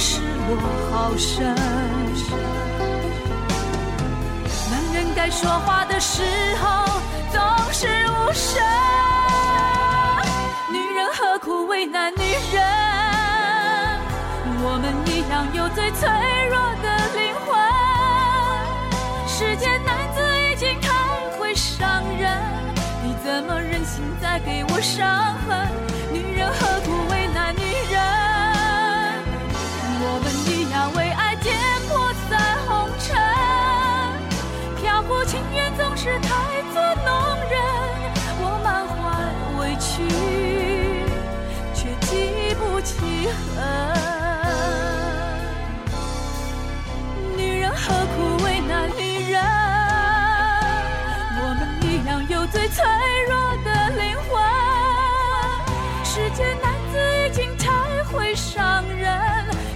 失落好深。男人该说话的时候总是无声，女人何苦为难女人？我们一样有最脆弱的灵魂。世间男子已经太会伤人，你怎么忍心再给我伤痕？女人何苦总是太作弄人，我满怀委屈，却记不起恨。女人何苦为难女人？我们一样有最脆弱的灵魂。世间男子已经太会伤人，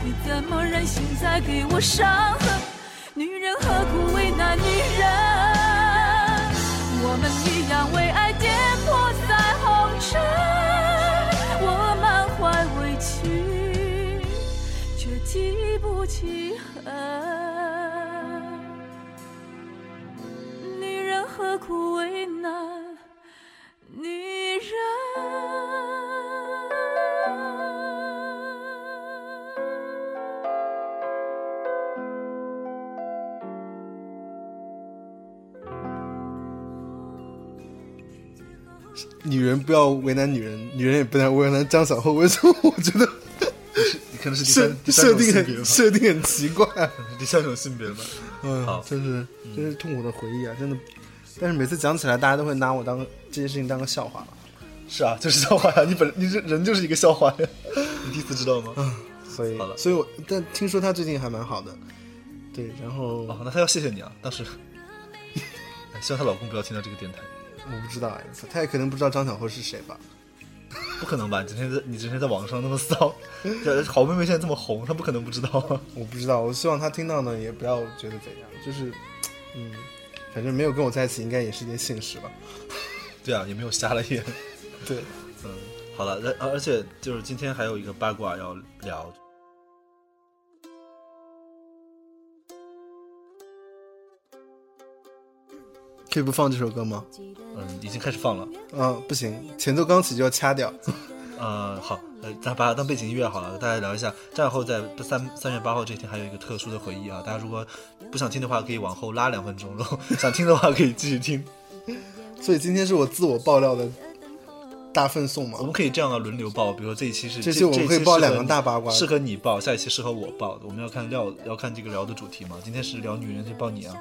你怎么忍心再给我伤痕？女人何苦为难女人？女人不要为难女人，女人也不能为难张小厚。为什么？我觉得你可能是第设设定很设定很奇怪，第三种性别吧。嗯好，真是真是痛苦的回忆啊！真的，但是每次讲起来，大家都会拿我当这件事情当个笑话了。是啊，就是笑话呀！你本你这人就是一个笑话呀！(laughs) 你第一次知道吗？嗯所以好了所以我但听说他最近还蛮好的，对，然后哦，那她要谢谢你啊！当时，(laughs) 哎希望她老公不要听到这个电台。我不知道哎，他也可能不知道张小厚是谁吧？(laughs) 不可能吧？你整天在你整天在网上那么骚，(laughs) 好妹妹现在这么红，她不可能不知道啊！(laughs) 我不知道，我希望他听到呢，也不要觉得怎样，就是，嗯，反正没有跟我在一起，应该也是一件幸事吧。对啊，也没有瞎了眼。对，嗯，好了，而而且就是今天还有一个八卦要聊，可以不放这首歌吗？嗯，已经开始放了。嗯，不行，前奏刚起就要掐掉。(laughs) 呃，好，呃，咱把它当背景音乐好了，大家聊一下战后在三三月八号这天还有一个特殊的回忆啊！大家如果不想听的话，可以往后拉两分钟，然后 (laughs) 想听的话可以继续听。(laughs) 所以今天是我自我爆料的大奉送嘛我？们可以这样啊，轮流报，比如说这一期是这期我们可以报两个大八卦适合你报，下一期适合我报。我们要看料要看这个聊的主题嘛。今天是聊女人，就报你啊。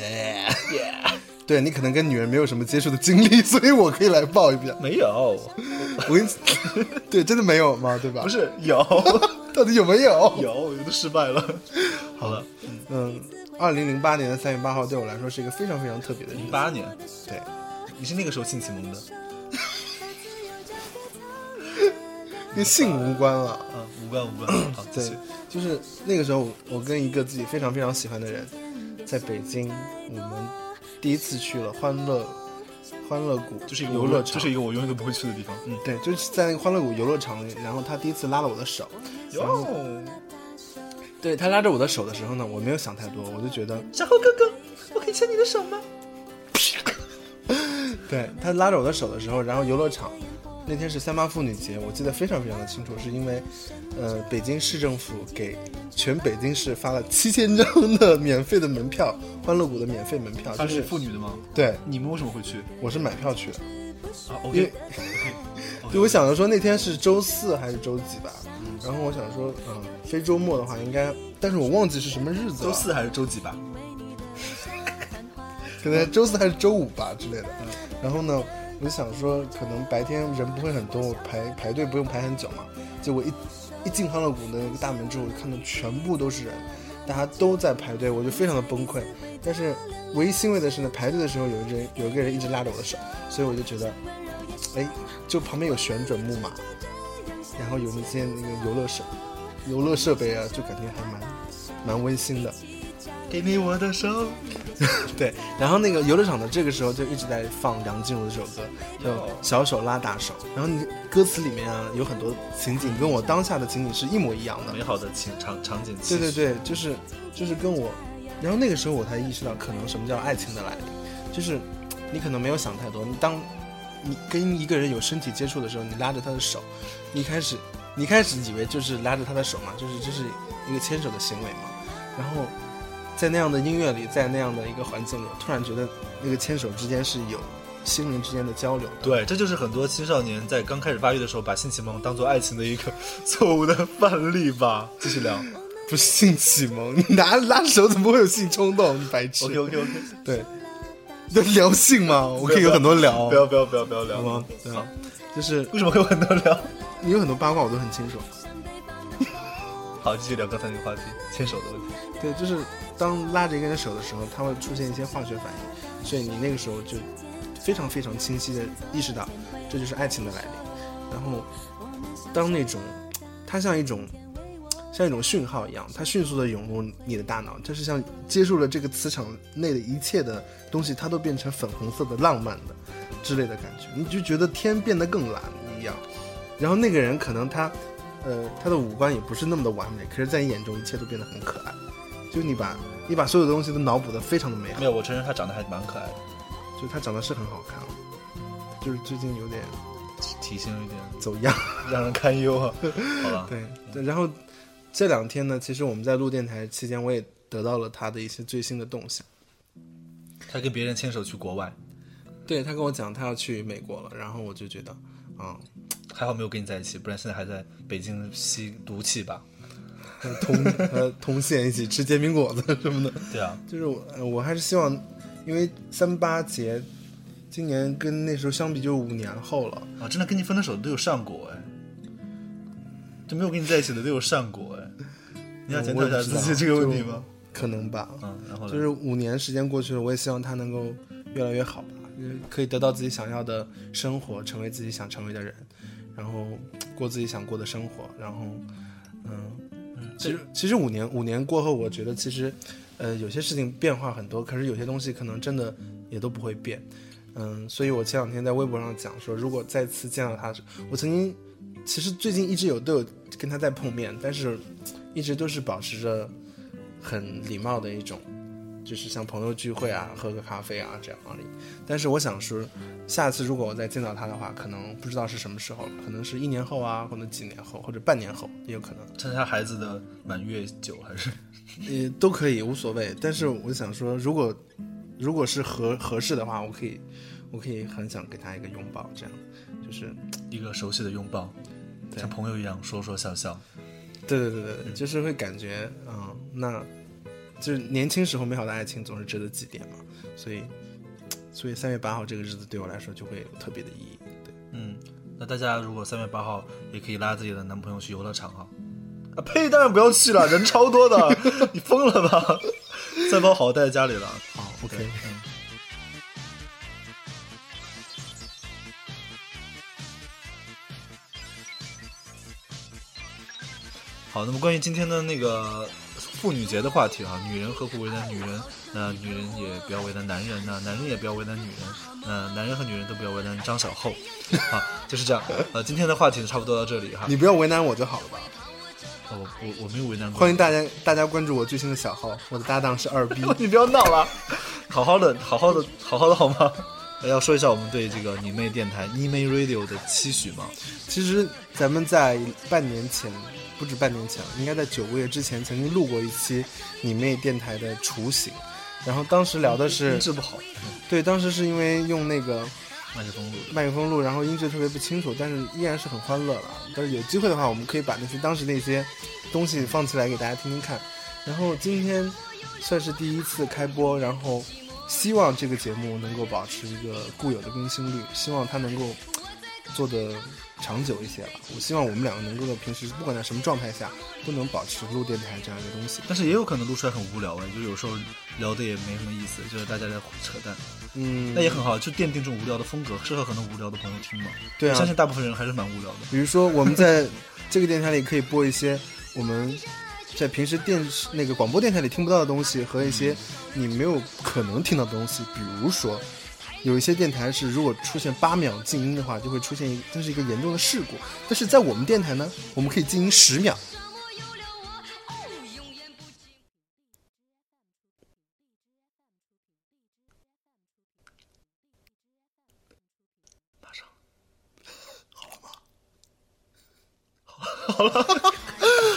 耶耶！(laughs) 对你可能跟女人没有什么接触的经历，(laughs) 所以我可以来报一遍。没有，我跟你对，真的没有吗？对吧？不是有，(laughs) 到底有没有？有，我都失败了。好了，嗯，二零零八年的三月八号对我来说是一个非常非常特别的日子。零八年，对，你是那个时候性启蒙的，跟性无关了。啊，无关无关。好，对。，就是那个时候，我跟一个自己非常非常喜欢的人，在北京，我们第一次去了欢乐欢乐谷，就是一个游乐场，就是一个我永远都不会去的地方。嗯，对，就是在那个欢乐谷游乐场里，然后他第一次拉了我的手，然后哟，对他拉着我的手的时候呢，我没有想太多，我就觉得，小猴哥哥，我可以牵你的手吗？(laughs) 对他拉着我的手的时候，然后游乐场那天是三八妇女节，我记得非常非常的清楚，是因为，呃，北京市政府给全北京市发了七千张的免费的门票，欢乐谷的免费门票，它就是是妇女的吗？对，你们为什么会去？我是买票去的，啊因为，OK，(laughs) 对，我想着说那天是周四还是周几吧，然后我想说，嗯，非周末的话应该，但是我忘记是什么日子了，周四还是周几吧？(laughs) 可能周四还是周五吧之类的。然后呢，我就想说，可能白天人不会很多，我排排队不用排很久嘛。结果一一进欢乐谷的那个大门之后，我看到全部都是人，大家都在排队，我就非常的崩溃。但是唯一欣慰的是呢，排队的时候有一人有一个人一直拉着我的手，所以我就觉得，哎，就旁边有旋转木马，然后有那些那个游乐设游乐设备啊，就感觉还蛮蛮温馨的。给你我的手。(laughs) 对，然后那个游乐场的这个时候就一直在放梁静茹的这首歌，叫《小手拉大手》。然后你歌词里面啊有很多情景跟我当下的情景是一模一样的，美好的情场场景。对对对，就是就是跟我，然后那个时候我才意识到，可能什么叫爱情的来临，就是你可能没有想太多，你当你跟一个人有身体接触的时候，你拉着他的手，你开始你开始以为就是拉着他的手嘛，就是这是一个牵手的行为嘛，然后。在那样的音乐里，在那样的一个环境里，突然觉得那个牵手之间是有心灵之间的交流的。对，这就是很多青少年在刚开始发育的时候，把性启蒙当做爱情的一个错误的范例吧。继续聊，不是性启蒙，你拿拉手怎么会有性冲动？你白痴。OK OK OK，对，要聊性吗？我可以有很多聊。不要不要不要不要聊好吗？对，就是为什么会有很多聊？你有很多八卦我都很清楚。(laughs) 好，继续聊刚才那个话题，牵手的问题。对，就是当拉着一个人手的时候，它会出现一些化学反应，所以你那个时候就非常非常清晰的意识到，这就是爱情的来临。然后，当那种它像一种像一种讯号一样，它迅速的涌入你的大脑，它是像接受了这个磁场内的一切的东西，它都变成粉红色的、浪漫的之类的感觉，你就觉得天变得更蓝一样。然后那个人可能他。呃，他的五官也不是那么的完美，可是，在你眼中，一切都变得很可爱。就你把你把所有的东西都脑补的非常的美好。没有，我承认他长得还蛮可爱的，就他长得是很好看，就是最近有点体型有点走样，(laughs) 让人堪忧啊。好吧，对对。然后这两天呢，其实我们在录电台期间，我也得到了他的一些最新的动向。他跟别人牵手去国外，对他跟我讲他要去美国了，然后我就觉得，啊、嗯。还好没有跟你在一起，不然现在还在北京吸毒气吧？通呃同县一起吃煎饼果子什么的。对啊，就是我我还是希望，因为三八节今年跟那时候相比就五年后了啊，真的跟你分的手都有上过哎，就没有跟你在一起的都有上过哎，你要检讨一下自己这个问题吗？可能吧，嗯，然后就是五年时间过去了，我也希望他能够越来越好吧，可以得到自己想要的生活，成为自己想成为的人。然后过自己想过的生活，然后，嗯，其实其实五年五年过后，我觉得其实，呃，有些事情变化很多，可是有些东西可能真的也都不会变，嗯，所以我前两天在微博上讲说，如果再次见到他，我曾经其实最近一直有都有跟他在碰面，但是一直都是保持着很礼貌的一种。就是像朋友聚会啊，喝个咖啡啊这样而已。但是我想说，下次如果我再见到他的话，可能不知道是什么时候了，可能是一年后啊，或者几年后，或者半年后也有可能。参加孩子的满月酒还是？也都可以，无所谓。但是我想说，如果如果是合合适的话，我可以，我可以很想给他一个拥抱，这样就是一个熟悉的拥抱，像朋友一样说说笑笑。对对对对，就是会感觉，嗯，那。就是年轻时候美好的爱情总是值得祭奠嘛，所以，(tsk) 所以三月八号这个日子对我来说就会有特别的意义。对，嗯，那大家如果三月八号也可以拉自己的男朋友去游乐场啊。啊呸！当然不要去了，人超多的，(laughs) 你疯了吧？三包好带在家里了。好，OK，嗯。好，那么关于今天的那个。妇女节的话题啊，女人何苦为难女人？那女人也不要为难男人，那男人也不要为难女人，那男人和女人都不要为难张小厚，(laughs) 啊，就是这样。呃，今天的话题差不多到这里哈。你不要为难我就好了吧？我我我没有为难过。欢迎大家大家关注我最新的小号，我的搭档是二逼。(laughs) 你不要闹了，好好的好好的好好的好吗？要说一下我们对这个你妹电台你妹 Radio 的期许吗？其实咱们在半年前，不止半年前了，应该在九个月之前曾经录过一期你妹电台的雏形，然后当时聊的是音质不好，对，当时是因为用那个麦克风录麦克风录，然后音质特别不清楚，但是依然是很欢乐了。但是有机会的话，我们可以把那些当时那些东西放起来给大家听听看。然后今天算是第一次开播，然后希望这个节目能够保持一个固有的更新率，希望它能够做的长久一些了。我希望我们两个能够在平时不管在什么状态下，都能保持录电台这样一个东西。但是也有可能录出来很无聊哎，就有时候聊的也没什么意思，就是大家在扯淡。嗯，那也很好，就奠定这种无聊的风格，适合很多无聊的朋友听嘛。对啊相信大部分人还是蛮无聊的。比如说，我们在这个电台里可以播一些我们在平时电视那个广播电台里听不到的东西，和一些你没有可能听到的东西。比如说，有一些电台是如果出现八秒静音的话，就会出现一这是一个严重的事故。但是在我们电台呢，我们可以静音十秒。马上好了吗，好了，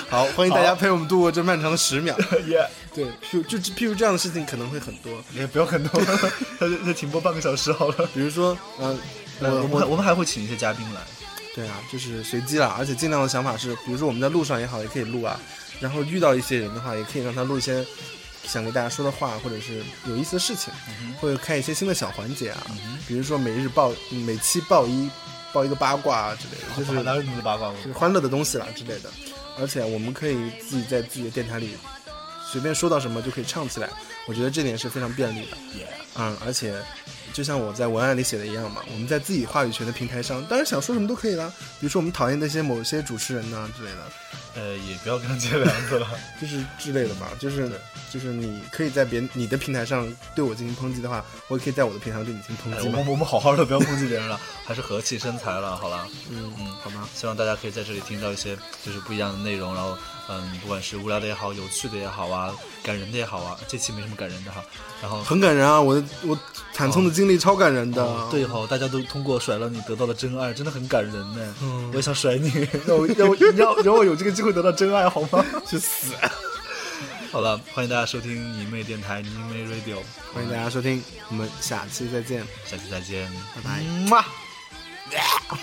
欢迎大家陪我们度过这漫长的十秒。(laughs) 耶，对，譬如就譬如这样的事情可能会很多，也不要很多，(laughs) 那就那停播半个小时好了。比如说，呃，我们我们还会请一些嘉宾来。对啊，就是随机啦，而且尽量的想法是，比如说我们在路上也好，也可以录啊。然后遇到一些人的话，也可以让他录一些想给大家说的话，或者是有意思的事情，或者开一些新的小环节啊。比如说每日报每期报一报一个八卦啊之类的，就是哪有那么多八卦？就是欢乐的东西啦之类的。而且我们可以自己在自己的电台里随便说到什么就可以唱起来，我觉得这点是非常便利的。嗯，而且就像我在文案里写的一样嘛，我们在自己话语权的平台上，当然想说什么都可以啦。比如说我们讨厌那些某些主持人呐、之类的，呃，也不要跟他接梁子了，就是之类的吧。就是就是你可以在别你的平台上对我进行抨击的话，我也可以在我的平台上对你进行抨击。哎我们我们好好的，不要抨击别人了，还是和气生财了，好了。嗯嗯，好吗？希望大家可以在这里听到一些就是不一样的内容，然后嗯，不管是无聊的也好，有趣的也好啊，感人的也好啊，这期没什么感人的哈。然后很感人啊！我的我惨痛的经历超感人的。哦对哈、大家都通过甩了你得到了真爱，真的很感人呢。嗯我也想甩你，(laughs) 让我让我让让我有这个机会得到真爱好吗？(laughs) 去死！好了，欢迎大家收听你妹电台，你妹 Radio，欢迎大家收听，我们下期再见，下期再见，拜拜。哇！我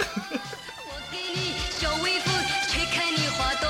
给你。小微风吹开你花朵，